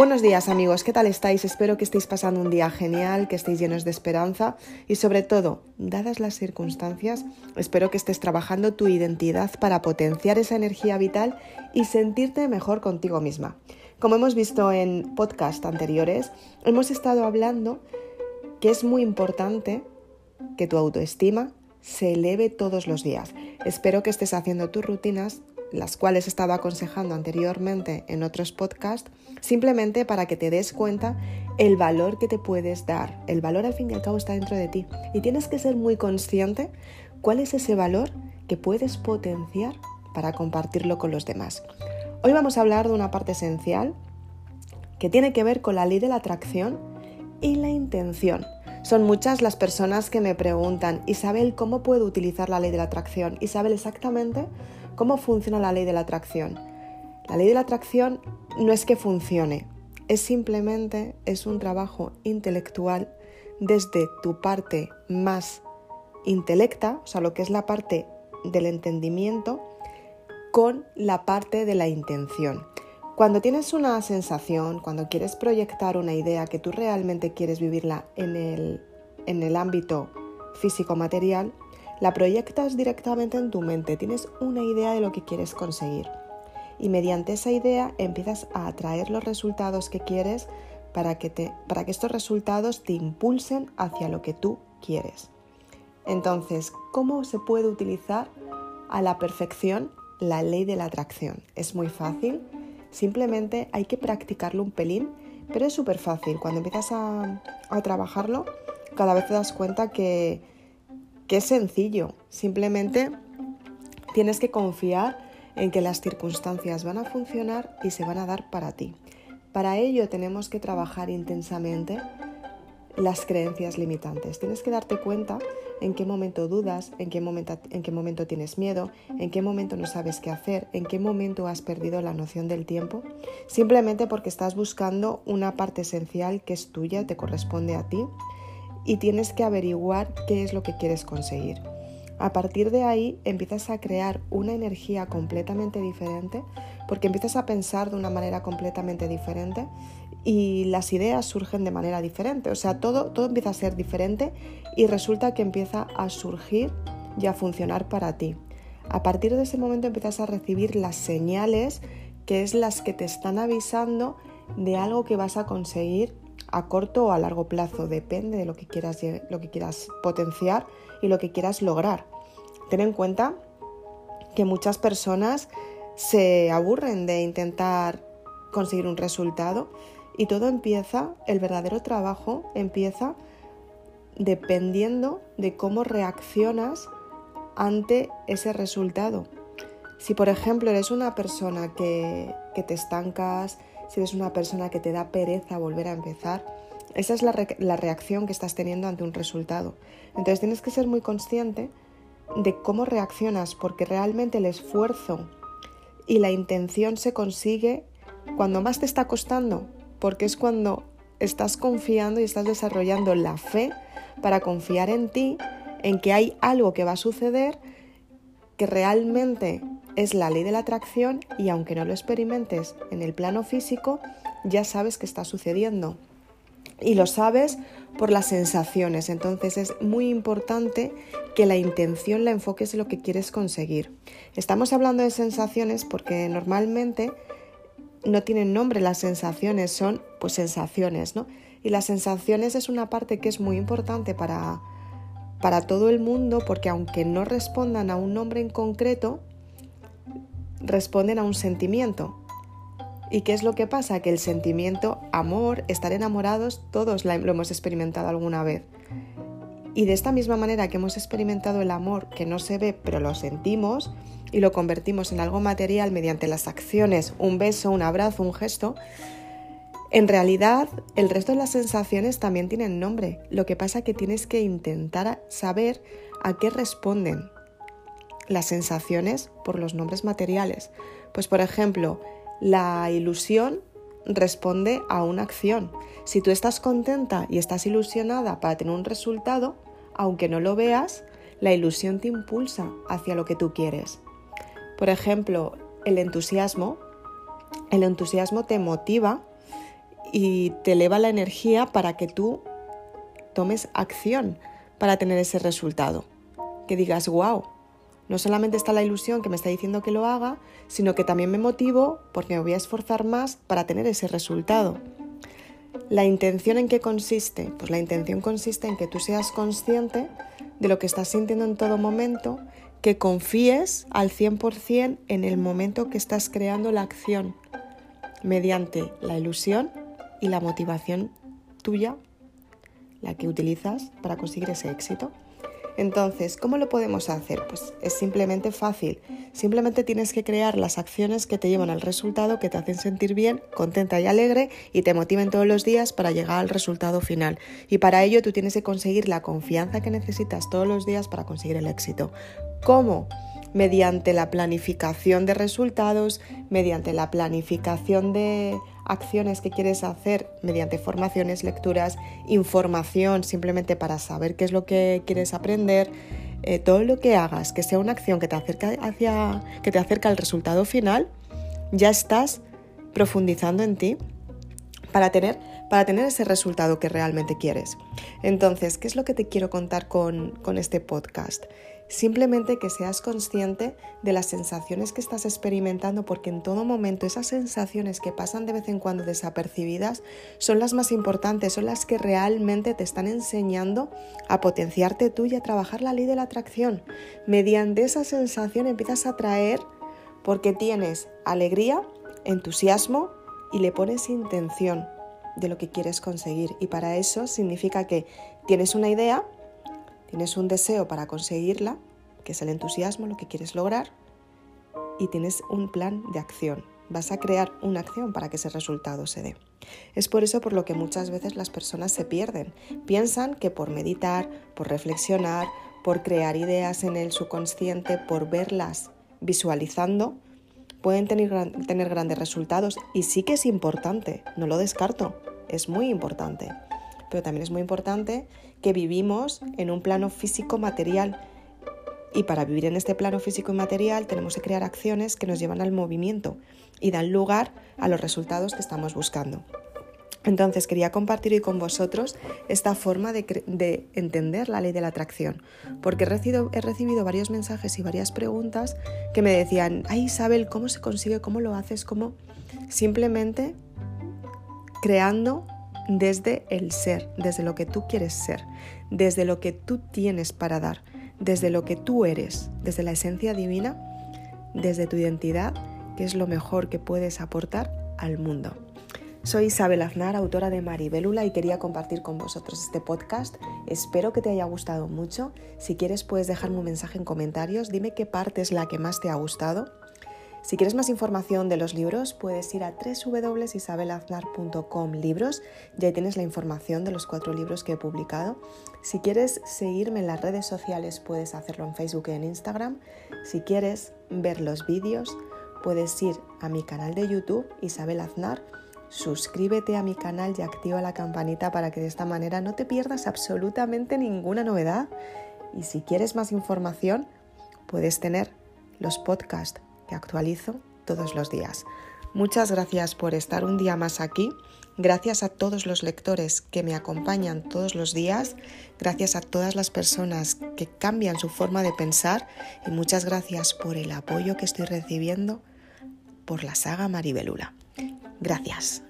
Buenos días amigos, ¿qué tal estáis? Espero que estéis pasando un día genial, que estéis llenos de esperanza y sobre todo, dadas las circunstancias, espero que estés trabajando tu identidad para potenciar esa energía vital y sentirte mejor contigo misma. Como hemos visto en podcast anteriores, hemos estado hablando que es muy importante que tu autoestima se eleve todos los días. Espero que estés haciendo tus rutinas las cuales he estado aconsejando anteriormente en otros podcasts, simplemente para que te des cuenta el valor que te puedes dar. El valor al fin y al cabo está dentro de ti y tienes que ser muy consciente cuál es ese valor que puedes potenciar para compartirlo con los demás. Hoy vamos a hablar de una parte esencial que tiene que ver con la ley de la atracción y la intención. Son muchas las personas que me preguntan, Isabel, ¿cómo puedo utilizar la ley de la atracción? Isabel, exactamente ¿Cómo funciona la ley de la atracción? La ley de la atracción no es que funcione, es simplemente es un trabajo intelectual desde tu parte más intelecta, o sea, lo que es la parte del entendimiento, con la parte de la intención. Cuando tienes una sensación, cuando quieres proyectar una idea que tú realmente quieres vivirla en el, en el ámbito físico-material, la proyectas directamente en tu mente, tienes una idea de lo que quieres conseguir y mediante esa idea empiezas a atraer los resultados que quieres para que, te, para que estos resultados te impulsen hacia lo que tú quieres. Entonces, ¿cómo se puede utilizar a la perfección la ley de la atracción? Es muy fácil, simplemente hay que practicarlo un pelín, pero es súper fácil. Cuando empiezas a, a trabajarlo, cada vez te das cuenta que que es sencillo, simplemente tienes que confiar en que las circunstancias van a funcionar y se van a dar para ti. Para ello tenemos que trabajar intensamente las creencias limitantes. Tienes que darte cuenta en qué momento dudas, en qué momento, en qué momento tienes miedo, en qué momento no sabes qué hacer, en qué momento has perdido la noción del tiempo, simplemente porque estás buscando una parte esencial que es tuya, te corresponde a ti y tienes que averiguar qué es lo que quieres conseguir. A partir de ahí empiezas a crear una energía completamente diferente porque empiezas a pensar de una manera completamente diferente y las ideas surgen de manera diferente. O sea, todo, todo empieza a ser diferente y resulta que empieza a surgir y a funcionar para ti. A partir de ese momento empiezas a recibir las señales que es las que te están avisando de algo que vas a conseguir a corto o a largo plazo, depende de lo que quieras, lo que quieras potenciar y lo que quieras lograr. Ten en cuenta que muchas personas se aburren de intentar conseguir un resultado y todo empieza, el verdadero trabajo empieza dependiendo de cómo reaccionas ante ese resultado. Si por ejemplo eres una persona que, que te estancas, si eres una persona que te da pereza volver a empezar, esa es la, reacción que estás teniendo ante un resultado. Entonces tienes que ser muy consciente de cómo reaccionas, porque realmente el esfuerzo y la intención se consigue cuando más te está costando, porque es cuando estás confiando y estás desarrollando la fe para confiar en ti, en que hay algo que va a suceder que realmente es la ley de la atracción y aunque no lo experimentes en el plano físico, ya sabes que está sucediendo. Y lo sabes por las sensaciones. Entonces es muy importante que la intención la enfoques en lo que quieres conseguir. Estamos hablando de sensaciones porque normalmente no tienen nombre las sensaciones, son pues sensaciones, ¿no? Y las sensaciones es una parte que es muy importante para para todo el mundo porque aunque no respondan a un nombre en concreto, responden a un sentimiento. ¿Y qué es lo que pasa? Que el sentimiento, amor, estar enamorados, todos lo hemos experimentado alguna vez. Y de esta misma manera que hemos experimentado el amor que no se ve pero lo sentimos y lo convertimos en algo material mediante las acciones, un beso, un abrazo, un gesto, en realidad, el resto de las sensaciones también tienen nombre. Lo que pasa es que tienes que intentar saber a qué responden las sensaciones por los nombres materiales. Pues por ejemplo, la ilusión responde a una acción. Si tú estás contenta y estás ilusionada para tener un resultado, aunque no lo veas, la ilusión te impulsa hacia lo que tú quieres. Por ejemplo, el entusiasmo. El entusiasmo te motiva y te eleva la energía para que tú tomes acción para tener ese resultado. Que digas, wow, no solamente está la ilusión que me está diciendo que lo haga, sino que también me motivo porque me voy a esforzar más para tener ese resultado. ¿La intención en qué consiste? Pues la intención consiste en que tú seas consciente de lo que estás sintiendo en todo momento, que confíes al 100% en el momento que estás creando la acción, mediante la ilusión y la motivación tuya, la que utilizas para conseguir ese éxito. Entonces, ¿cómo lo podemos hacer? Pues es simplemente fácil. Simplemente tienes que crear las acciones que te llevan al resultado, que te hacen sentir bien, contenta y alegre y te motiven todos los días para llegar al resultado final. Y para ello tú tienes que conseguir la confianza que necesitas todos los días para conseguir el éxito. ¿Cómo? Mediante la planificación de resultados, mediante la planificación de acciones que quieres hacer, mediante formaciones, lecturas, información simplemente para saber qué es lo que quieres aprender. Eh, todo lo que hagas que sea una acción que te acerca hacia que te acerca al resultado final, ya estás profundizando en ti para tener, para tener ese resultado que realmente quieres. Entonces, ¿qué es lo que te quiero contar con, con este podcast? Simplemente que seas consciente de las sensaciones que estás experimentando porque en todo momento esas sensaciones que pasan de vez en cuando desapercibidas son las más importantes, son las que realmente te están enseñando a potenciarte tú y a trabajar la ley de la atracción. Mediante esa sensación empiezas a atraer porque tienes alegría, entusiasmo y le pones intención de lo que quieres conseguir. Y para eso significa que tienes una idea, Tienes un deseo para conseguirla, que es el entusiasmo, lo que quieres lograr, y tienes un plan de acción. Vas a crear una acción para que ese resultado se dé. Es por eso por lo que muchas veces las personas se pierden. Piensan que por meditar, por reflexionar, por crear ideas en el subconsciente, por verlas visualizando, pueden tener, grandes resultados. Y sí que es importante, no lo descarto, es muy importante pero también es muy importante que vivimos en un plano físico material y para vivir en este plano físico y material tenemos que crear acciones que nos llevan al movimiento y dan lugar a los resultados que estamos buscando. Entonces quería compartir hoy con vosotros esta forma de, entender la ley de la atracción, porque he recibido, he recibido, varios mensajes y varias preguntas que me decían, ay Isabel, ¿cómo se consigue? ¿Cómo lo haces? ¿Cómo? Simplemente creando desde el ser, desde lo que tú quieres ser, desde lo que tú tienes para dar, desde lo que tú eres, desde la esencia divina, desde tu identidad, que es lo mejor que puedes aportar al mundo. Soy Isabel Aznar, autora de Maribélula y quería compartir con vosotros este podcast. Espero que te haya gustado mucho. Si quieres puedes dejarme un mensaje en comentarios, dime qué parte es la que más te ha gustado si quieres más información de los libros, puedes ir a www.isabelaznar.com libros, ya tienes la información de los cuatro libros que he publicado. Si quieres seguirme en las redes sociales, puedes hacerlo en Facebook y en Instagram. Si quieres ver los vídeos, puedes ir a mi canal de YouTube, Isabel Aznar. Suscríbete a mi canal y activa la campanita para que de esta manera no te pierdas absolutamente ninguna novedad. Y si quieres más información, puedes tener los podcasts actualizo todos los días. Muchas gracias por estar un día más aquí. Gracias a todos los lectores que me acompañan todos los días. Gracias a todas las personas que cambian su forma de pensar. Y muchas gracias por el apoyo que estoy recibiendo por la saga Maribelula. Gracias.